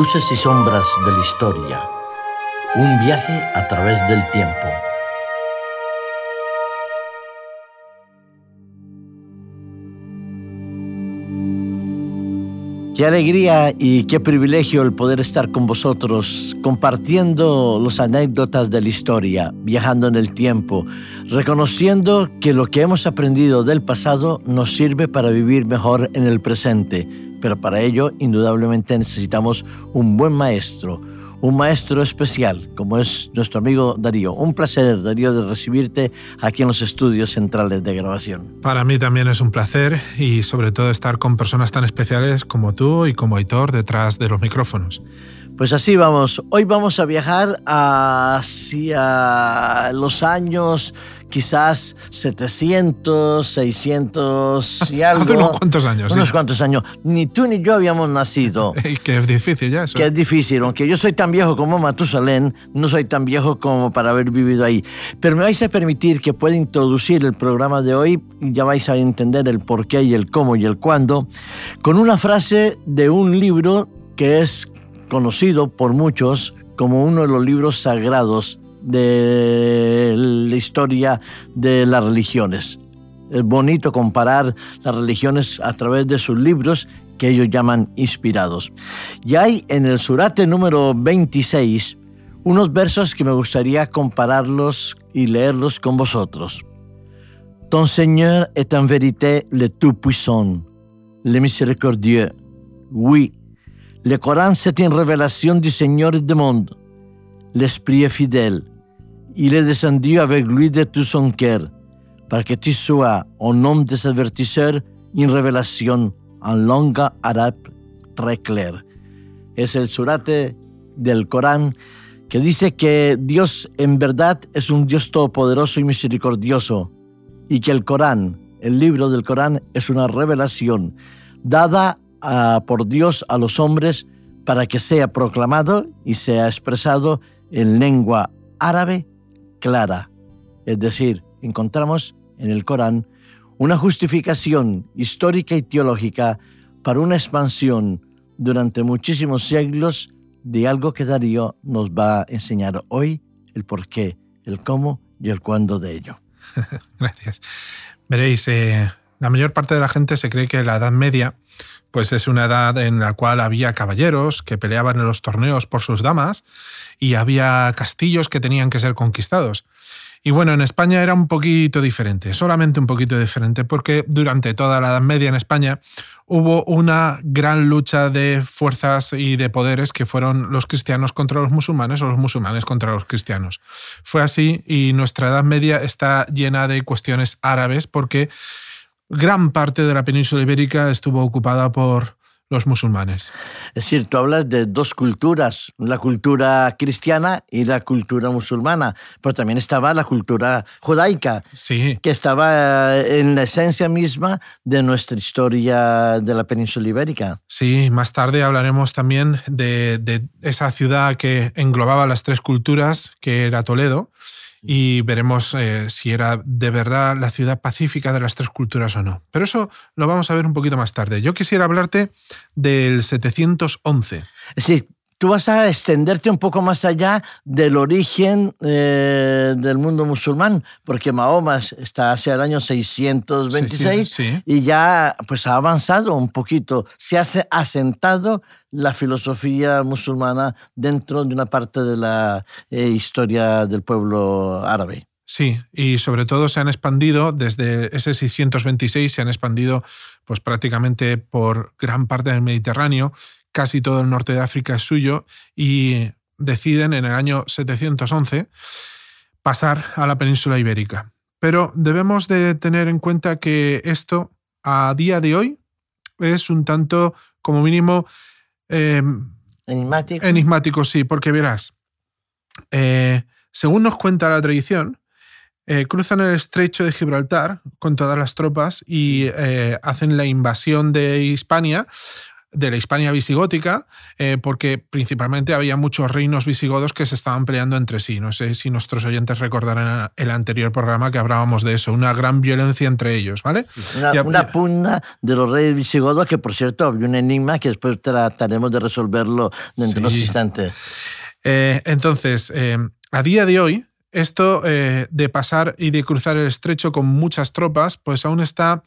Luces y sombras de la historia. Un viaje a través del tiempo. Qué alegría y qué privilegio el poder estar con vosotros, compartiendo las anécdotas de la historia, viajando en el tiempo, reconociendo que lo que hemos aprendido del pasado nos sirve para vivir mejor en el presente. Pero para ello, indudablemente, necesitamos un buen maestro, un maestro especial, como es nuestro amigo Darío. Un placer, Darío, de recibirte aquí en los estudios centrales de grabación. Para mí también es un placer y sobre todo estar con personas tan especiales como tú y como Aitor detrás de los micrófonos. Pues así vamos. Hoy vamos a viajar hacia los años quizás 700, 600 y algo. Hace unos cuantos años. Unos cuantos años. Ni tú ni yo habíamos nacido. Y que es difícil ya eso. Que es difícil. Aunque yo soy tan viejo como Matusalén, no soy tan viejo como para haber vivido ahí. Pero me vais a permitir que pueda introducir el programa de hoy y ya vais a entender el por qué y el cómo y el cuándo, con una frase de un libro que es conocido por muchos como uno de los libros sagrados de la historia de las religiones. Es bonito comparar las religiones a través de sus libros que ellos llaman inspirados. Y hay en el surate número 26 unos versos que me gustaría compararlos y leerlos con vosotros. Ton Seigneur est en vérité le Tout-Puissant, le Miséricordieux. Oui, le Coran, c'est une révélation du Seigneur du monde. L'Esprit est fidèle. Il est descendu avec lui de tout para que tu sois, au nom des avertisseurs, une révélation en langue árabe très. Es el surate del Corán que dice que Dios en verdad es un Dios todopoderoso y misericordioso, y que el Corán, el libro del Corán, es una revelación dada a, por Dios a los hombres para que sea proclamado y sea expresado en lengua árabe clara. Es decir, encontramos en el Corán una justificación histórica y teológica para una expansión durante muchísimos siglos de algo que Darío nos va a enseñar hoy, el por qué, el cómo y el cuándo de ello. Gracias. Veréis, eh, la mayor parte de la gente se cree que la Edad Media pues es una edad en la cual había caballeros que peleaban en los torneos por sus damas y había castillos que tenían que ser conquistados. Y bueno, en España era un poquito diferente, solamente un poquito diferente, porque durante toda la Edad Media en España hubo una gran lucha de fuerzas y de poderes que fueron los cristianos contra los musulmanes o los musulmanes contra los cristianos. Fue así y nuestra Edad Media está llena de cuestiones árabes porque gran parte de la península ibérica estuvo ocupada por los musulmanes. Es decir, tú hablas de dos culturas, la cultura cristiana y la cultura musulmana, pero también estaba la cultura judaica, sí. que estaba en la esencia misma de nuestra historia de la península ibérica. Sí, más tarde hablaremos también de, de esa ciudad que englobaba las tres culturas, que era Toledo, y veremos eh, si era de verdad la ciudad pacífica de las tres culturas o no. Pero eso lo vamos a ver un poquito más tarde. Yo quisiera hablarte del 711. Sí, tú vas a extenderte un poco más allá del origen eh, del mundo musulmán, porque Mahoma está hacia el año 626 Sí, sí, sí. y ya pues ha avanzado un poquito, se ha asentado la filosofía musulmana dentro de una parte de la eh, historia del pueblo árabe. Sí, y sobre todo se han expandido desde ese 626, se han expandido pues prácticamente por gran parte del Mediterráneo, casi todo el norte de África es suyo y deciden en el año 711 pasar a la península ibérica. Pero debemos de tener en cuenta que esto a día de hoy es un tanto, como mínimo, eh, Enigmático. enigmático, sí, porque verás, eh, según nos cuenta la tradición, eh, cruzan el estrecho de Gibraltar con todas las tropas y eh, hacen la invasión de Hispania de la Hispania visigótica, eh, porque principalmente había muchos reinos visigodos que se estaban peleando entre sí. No sé si nuestros oyentes recordarán el anterior programa que hablábamos de eso, una gran violencia entre ellos, ¿vale? Una, pugna de los reyes visigodos que, por cierto, había un enigma que después trataremos de resolverlo dentro de unos instantes. Eh, entonces, eh, a día de hoy, esto de pasar y de cruzar el estrecho con muchas tropas, pues aún está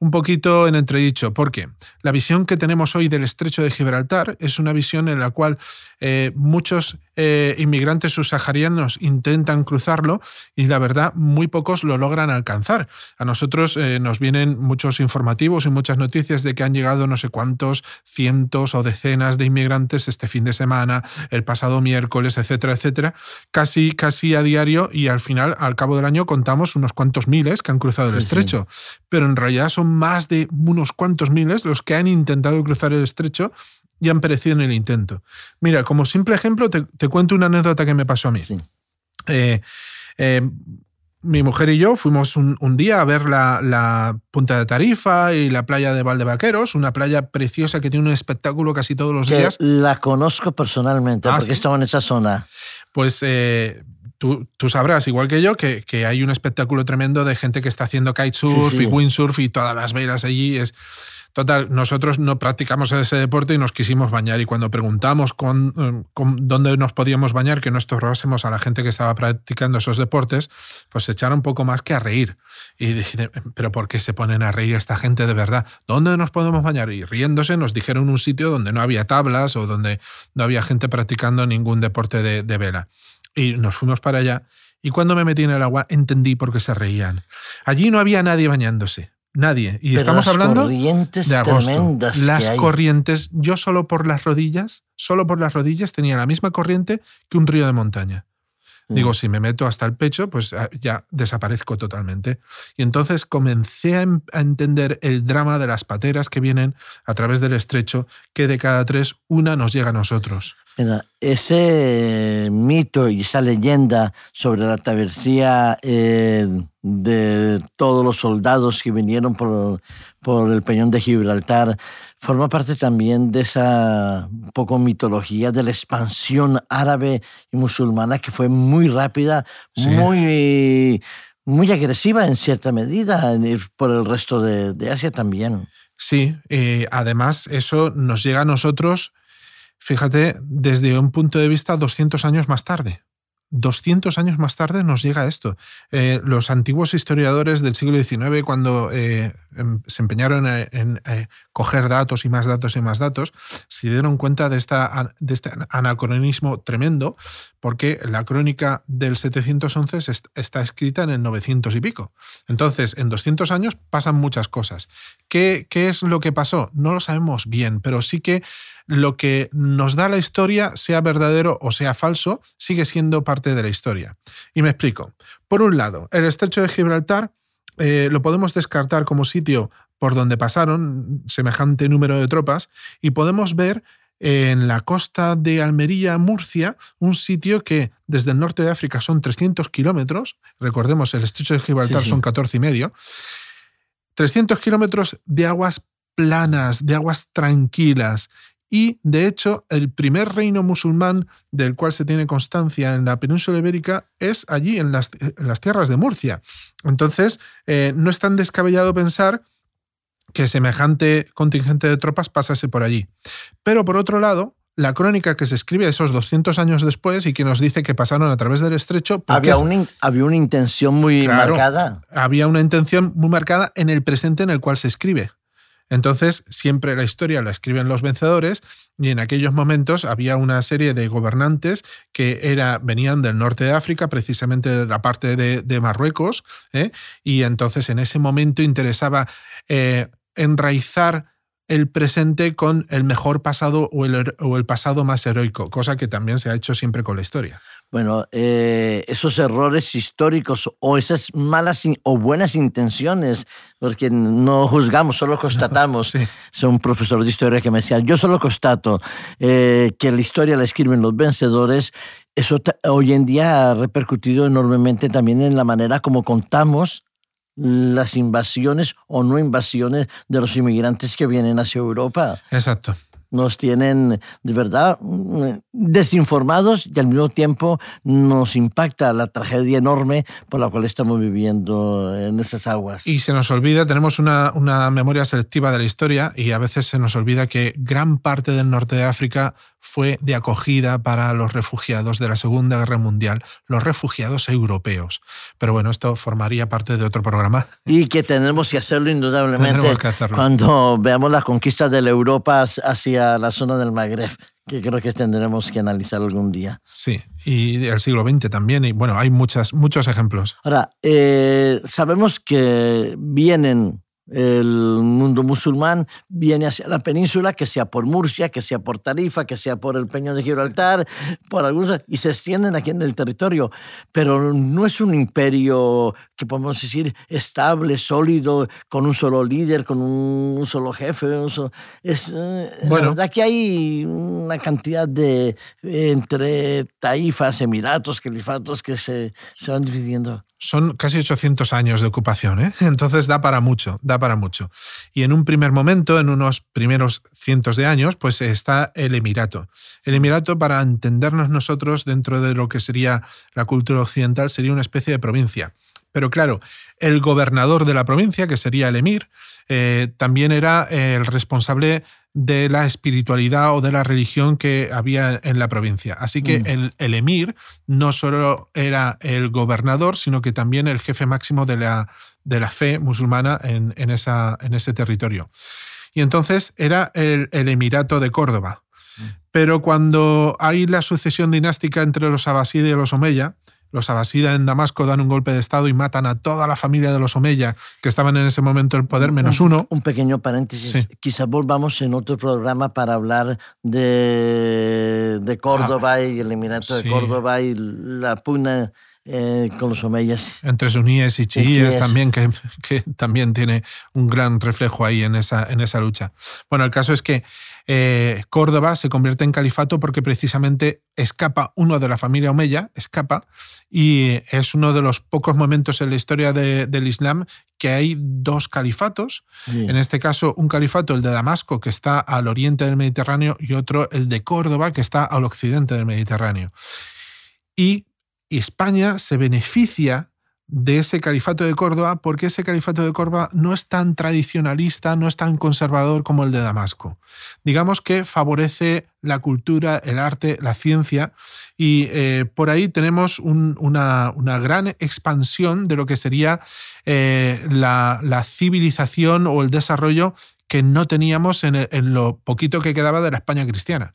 un poquito en entredicho, porque la visión que tenemos hoy del estrecho de Gibraltar es una visión en la cual eh, muchos eh, inmigrantes subsaharianos intentan cruzarlo y la verdad muy pocos lo logran alcanzar. A nosotros eh, nos vienen muchos informativos y muchas noticias de que han llegado no sé cuántos cientos o decenas de inmigrantes este fin de semana, el pasado miércoles, etcétera, etcétera, casi, casi a diario y al final, al cabo del año, contamos unos cuantos miles que han cruzado el estrecho. Pero en realidad son más de unos cuantos miles los que han intentado cruzar el estrecho y han perecido en el intento. Mira, como simple ejemplo, te, cuento una anécdota que me pasó a mí. Eh, eh, mi mujer y yo fuimos un, día a ver la, Punta de Tarifa y la playa de Valdevaqueros, una playa preciosa que tiene un espectáculo casi todos los días. La conozco personalmente ah, porque estaba en esa zona. Pues eh, tú, sabrás, igual que yo, que, hay un espectáculo tremendo de gente que está haciendo kitesurf y windsurf y todas las velas allí. Es, Total, nosotros no practicamos ese deporte y nos quisimos bañar y cuando preguntamos con, dónde nos podíamos bañar, que no estorbásemos a la gente que estaba practicando esos deportes, pues se echaron un poco más que a reír. Y dije, pero ¿por qué se ponen a reír esta gente de verdad? ¿Dónde nos podemos bañar? Y riéndose nos dijeron un sitio donde no había tablas o donde no había gente practicando ningún deporte de, de vela. Y nos fuimos para allá. Y cuando me metí en el agua entendí por qué se reían. Allí no había nadie bañándose. Nadie. Y estamos hablando corrientes de Tremendas las corrientes, yo solo por las rodillas, solo por las rodillas tenía la misma corriente que un río de montaña. Digo, mm. si me meto hasta el pecho, pues ah, ya desaparezco totalmente. Y entonces comencé a, entender el drama de las pateras que vienen a través del estrecho, que de cada tres, una nos llega a nosotros. Ese mito y esa leyenda sobre la travesía eh, de todos los soldados que vinieron por, por, el Peñón de Gibraltar forma parte también de esa poco mitología de la expansión árabe y musulmana que fue muy rápida, muy, muy agresiva en cierta medida por el resto de, Asia también. Sí, eh, además eso nos llega a nosotros Fíjate, desde un punto de vista 200 años más tarde. 200 años más tarde nos llega esto. Eh, los antiguos historiadores del siglo XIX, cuando eh, em, se empeñaron en, eh, coger datos y más datos y más datos, se dieron cuenta de, este anacronismo tremendo, porque la crónica del 711 está escrita en el 900 y pico. Entonces, en 200 años pasan muchas cosas. ¿Qué, ¿Qué es lo que pasó? No lo sabemos bien, pero sí que lo que nos da la historia, sea verdadero o sea falso, sigue siendo parte de la historia. Y me explico. Por un lado, el estrecho de Gibraltar eh, lo podemos descartar como sitio por donde pasaron semejante número de tropas y podemos ver en la costa de Almería, Murcia, un sitio que desde el norte de África son 300 kilómetros, recordemos el estrecho de Gibraltar son 14 y medio, 300 kilómetros de aguas planas, de aguas tranquilas, y, de hecho, el primer reino musulmán del cual se tiene constancia en la península ibérica es allí, en las, tierras de Murcia. Entonces, eh, no es tan descabellado pensar que semejante contingente de tropas pasase por allí. Pero, por otro lado, la crónica que se escribe esos 200 años después y que nos dice que pasaron a través del estrecho. Había, había una intención muy marcada. Había una intención muy marcada en el presente en el cual se escribe. Entonces, siempre la historia la escriben los vencedores y en aquellos momentos había una serie de gobernantes que era, venían del norte de África, precisamente de la parte de, Marruecos, ¿eh? y entonces en ese momento interesaba eh, enraizar el presente con el mejor pasado o el, o el, pasado más heroico, cosa que también se ha hecho siempre con la historia. Bueno, eh, esos errores históricos o esas malas o buenas intenciones, porque no juzgamos, solo constatamos. Soy un profesor de historia que me decía, yo solo constato eh, que la historia la escriben los vencedores. Eso hoy en día ha repercutido enormemente también en la manera como contamos las invasiones o no invasiones de los inmigrantes que vienen hacia Europa. Exacto nos tienen de verdad desinformados y al mismo tiempo nos impacta la tragedia enorme por la cual estamos viviendo en esas aguas. Y se nos olvida, tenemos una, una memoria selectiva de la historia y a veces se nos olvida que gran parte del norte de África fue de acogida para los refugiados de la Segunda Guerra Mundial, los refugiados europeos. Pero bueno, esto formaría parte de otro programa. Y que tenemos que hacerlo indudablemente que hacerlo. cuando veamos las conquistas de la Europa hacia la zona del Magreb que creo que tendremos que analizar algún día. Sí, y el siglo XX también, y bueno, hay muchas, muchos ejemplos. Ahora, eh, sabemos que vienen el mundo musulmán viene hacia la península, que sea por Murcia, que sea por Tarifa, que sea por el Peño de Gibraltar, por algunos, y se extienden aquí en el territorio. Pero no es un imperio que podemos decir estable, sólido, con un solo líder, con un, solo jefe. es, eh, bueno. La verdad que hay una cantidad de, entre taifas, emiratos, califatos que se, se van dividiendo. Son casi 800 años de ocupación, ¿eh? entonces da para mucho, da para mucho. Y en un primer momento, en unos primeros cientos de años, pues está el Emirato. El Emirato, para entendernos nosotros dentro de lo que sería la cultura occidental, sería una especie de provincia. Pero claro, el gobernador de la provincia, que sería el emir, eh, también era el responsable de la espiritualidad o de la religión que había en la provincia. Así que mm. el, emir no solo era el gobernador, sino que también el jefe máximo de la, de la fe musulmana en, esa, en ese territorio. Y entonces era el, el Emirato de Córdoba. Mm. Pero cuando hay la sucesión dinástica entre los abasíes y los omeya, los abasidas en Damasco dan un golpe de Estado y matan a toda la familia de los Omeya que estaban en ese momento en el poder, menos uno. Un pequeño paréntesis. Quizás volvamos en otro programa para hablar de, de Córdoba ah, y el Emirato de Córdoba y la pugna eh, con los omeyas. Entre suníes y chiíes también, que, que, también tiene un gran reflejo ahí en esa, en esa lucha. Bueno, el caso es que eh, Córdoba se convierte en califato porque precisamente escapa uno de la familia Omeya, escapa, y es uno de los pocos momentos en la historia del Islam que hay dos califatos. En este caso, un califato, el de Damasco, que está al oriente del Mediterráneo, y otro, el de Córdoba, que está al occidente del Mediterráneo. Y España se beneficia de ese califato de Córdoba, porque ese califato de Córdoba no es tan tradicionalista, no es tan conservador como el de Damasco. Digamos que favorece la cultura, el arte, la ciencia, y eh, por ahí tenemos una, gran expansión de lo que sería eh, la, civilización o el desarrollo que no teníamos en, lo poquito que quedaba de la España cristiana.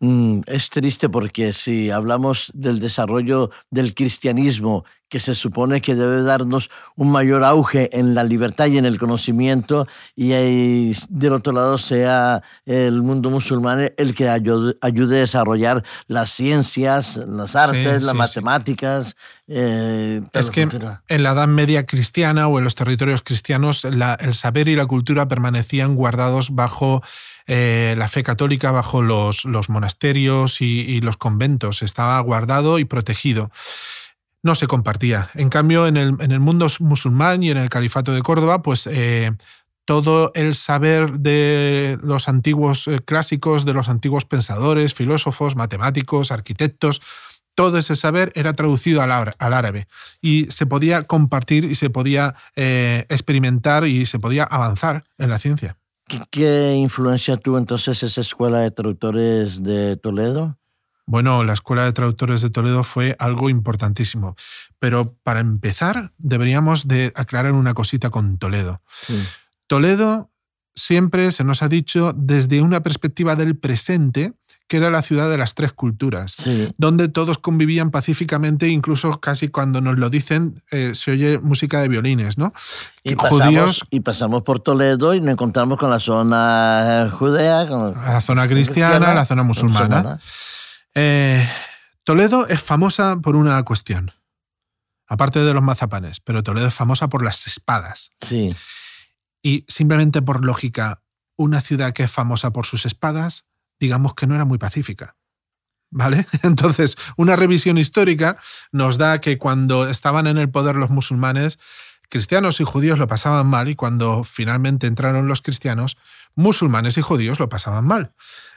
Mm, es triste porque si hablamos del desarrollo del cristianismo que se supone que debe darnos un mayor auge en la libertad y en el conocimiento, y del otro lado sea el mundo musulmán el que ayude, a desarrollar las ciencias, las artes, las matemáticas. Eh, es que en la Edad Media cristiana o en los territorios cristianos el saber y la cultura permanecían guardados bajo eh, la fe católica, bajo los, los monasterios y, y los conventos. Estaba guardado y protegido no se compartía. En cambio, en el, en el mundo musulmán y en el califato de Córdoba, pues eh, todo el saber de los antiguos eh, clásicos, de los antiguos pensadores, filósofos, matemáticos, arquitectos, todo ese saber era traducido al, árabe y se podía compartir y se podía eh, experimentar y se podía avanzar en la ciencia. ¿Qué influencia tuvo entonces esa escuela de traductores de Toledo? Bueno, la Escuela de Traductores de Toledo fue algo importantísimo. Pero para empezar, deberíamos de aclarar una cosita con Toledo. Toledo siempre se nos ha dicho desde una perspectiva del presente, que era la ciudad de las tres culturas, donde todos convivían pacíficamente, incluso casi cuando nos lo dicen eh, se oye música de violines, ¿no? Y pasamos, y pasamos por Toledo y nos encontramos con la zona judea, con la zona cristiana, la zona musulmana. Eh, Toledo es famosa por una cuestión. Aparte de los mazapanes, pero Toledo es famosa por las espadas. Sí. Y simplemente por lógica, una ciudad que es famosa por sus espadas, digamos que no era muy pacífica. ¿Vale? Entonces, una revisión histórica nos da que cuando estaban en el poder los musulmanes, cristianos y judíos lo pasaban mal y cuando finalmente entraron los cristianos, musulmanes y judíos lo pasaban mal.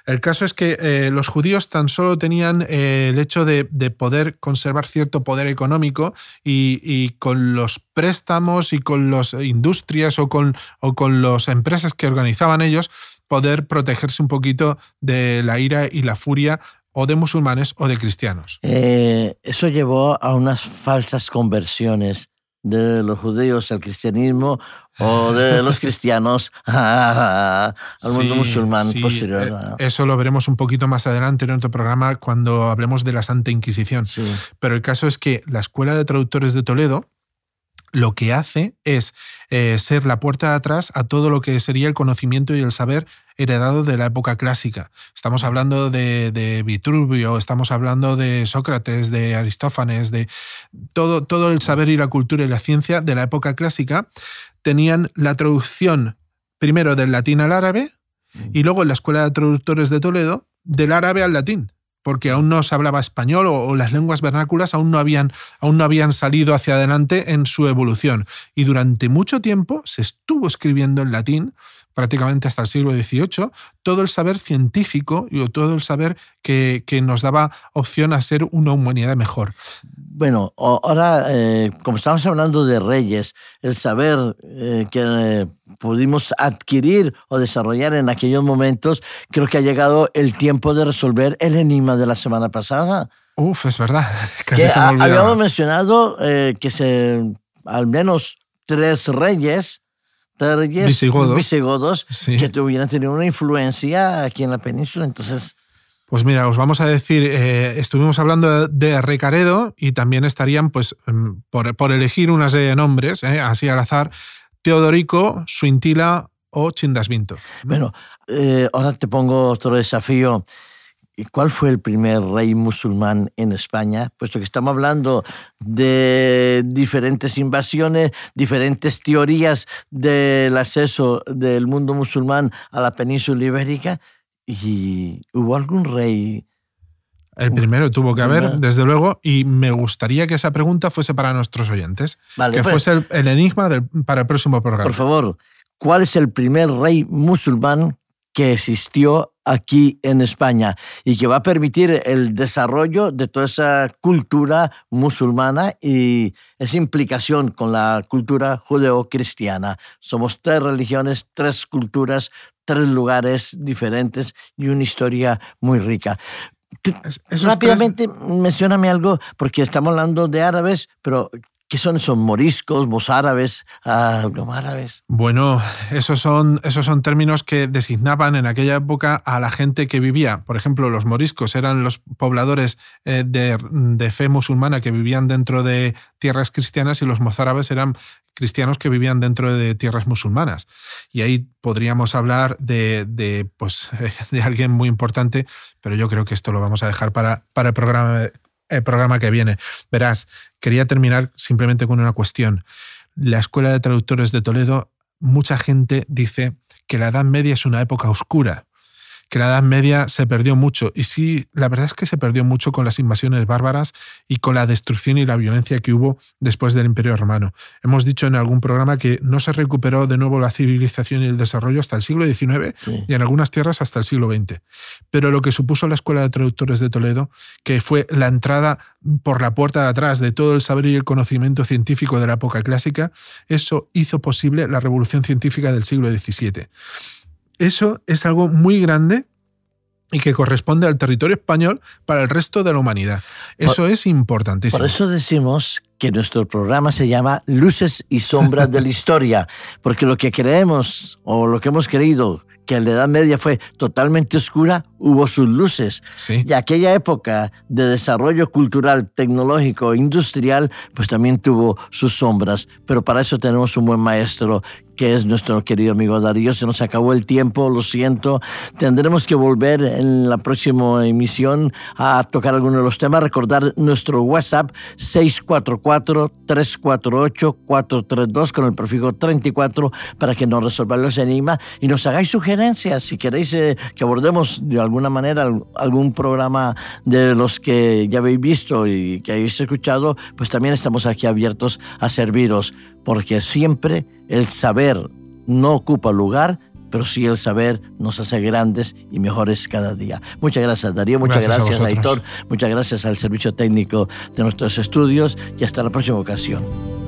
El caso es que eh, los judíos tan solo tenían eh, el hecho de, poder conservar cierto poder económico y, con los préstamos y con las industrias o con, o con las empresas que organizaban ellos, poder protegerse un poquito de la ira y la furia o de musulmanes o de cristianos. Eh, eso llevó a unas falsas conversiones de los judíos al cristianismo o de los cristianos al mundo musulmán posterior. Eh, eso lo veremos un poquito más adelante en otro programa cuando hablemos de la Santa Inquisición. Pero el caso es que la Escuela de Traductores de Toledo lo que hace es eh, ser la puerta de atrás a todo lo que sería el conocimiento y el saber heredado de la época clásica. Estamos hablando de, Vitruvio, estamos hablando de Sócrates, de Aristófanes, de todo, todo el saber y la cultura y la ciencia de la época clásica. Tenían la traducción primero del latín al árabe y luego en la Escuela de Traductores de Toledo del árabe al latín porque aún no se hablaba español o, las lenguas vernáculas aún no, habían, aún no habían salido hacia adelante en su evolución. Y durante mucho tiempo se estuvo escribiendo en latín prácticamente hasta el siglo XVIII, todo el saber científico y todo el saber que, nos daba opción a ser una humanidad mejor. Bueno, ahora, eh, como estamos hablando de reyes, el saber eh, que eh, pudimos adquirir o desarrollar en aquellos momentos, creo que ha llegado el tiempo de resolver el enigma de la semana pasada. Uf, es verdad. Casi se me habíamos mencionado que se, al menos tres reyes visigodos, que tuvieran tenido una influencia aquí en la península. Entonces. Pues mira, os vamos a decir, eh, estuvimos hablando de Recaredo y también estarían, pues, em, por, elegir una serie de nombres, eh, así al azar, Teodorico, Suintila o Chindasvinto. Bueno, eh, ahora te pongo otro desafío. ¿Cuál fue el primer rey musulmán en España? Puesto que estamos hablando de diferentes invasiones, diferentes teorías del acceso del mundo musulmán a la península ibérica, ¿y hubo algún rey? El primero tuvo que haber, desde luego, y me gustaría que esa pregunta fuese para nuestros oyentes, que pues fuese el, enigma para el próximo programa. Por favor, ¿cuál es el primer rey musulmán que existió aquí en España y que va a permitir el desarrollo de toda esa cultura musulmana y esa implicación con la cultura judeocristiana. Somos tres religiones, tres culturas, tres lugares diferentes y una historia muy rica. Rápidamente, mencioname algo, porque estamos hablando de árabes, pero ¿Qué son esos moriscos, mozárabes, árabes? Bueno, esos son, esos son términos que designaban en aquella época a la gente que vivía. Por ejemplo, los moriscos eran los pobladores eh, de, fe musulmana que vivían dentro de tierras cristianas y los mozárabes eran cristianos que vivían dentro de tierras musulmanas. Y ahí podríamos hablar de, pues, de alguien muy importante, pero yo creo que esto lo vamos a dejar para, para el programa el programa que viene. Verás, quería terminar simplemente con una cuestión. La Escuela de Traductores de Toledo, mucha gente dice que la Edad Media es una época oscura que la Edad Media se perdió mucho. Y sí, la verdad es que se perdió mucho con las invasiones bárbaras y con la destrucción y la violencia que hubo después del Imperio Romano. Hemos dicho en algún programa que no se recuperó de nuevo la civilización y el desarrollo hasta el siglo XIX y en algunas tierras hasta el siglo XX. Pero lo que supuso la Escuela de Traductores de Toledo, que fue la entrada por la puerta de atrás de todo el saber y el conocimiento científico de la época clásica, eso hizo posible la revolución científica del siglo XVII. Eso es algo muy grande y que corresponde al territorio español para el resto de la humanidad. Eso es importantísimo. Por eso decimos que nuestro programa se llama Luces y Sombras de la Historia, porque lo que creemos o lo que hemos creído que en la Edad Media fue totalmente oscura, hubo sus luces. Y aquella época de desarrollo cultural, tecnológico, industrial, pues también tuvo sus sombras. Pero para eso tenemos un buen maestro que es nuestro querido amigo Darío. Se nos acabó el tiempo, lo siento. Tendremos que volver en la próxima emisión a tocar algunos de los temas. Recordar nuestro WhatsApp 644-348-432 con el prefijo 34 para que nos resolvan los enigmas y nos hagáis sugerencias si queréis eh, que abordemos de alguna manera algún programa de los que ya habéis visto y que habéis escuchado, pues también estamos aquí abiertos a serviros, porque siempre el saber no ocupa lugar, pero sí el saber nos hace grandes y mejores cada día. Muchas gracias Darío, muchas gracias, gracias Aitor, muchas gracias al servicio técnico de nuestros estudios y hasta la próxima ocasión.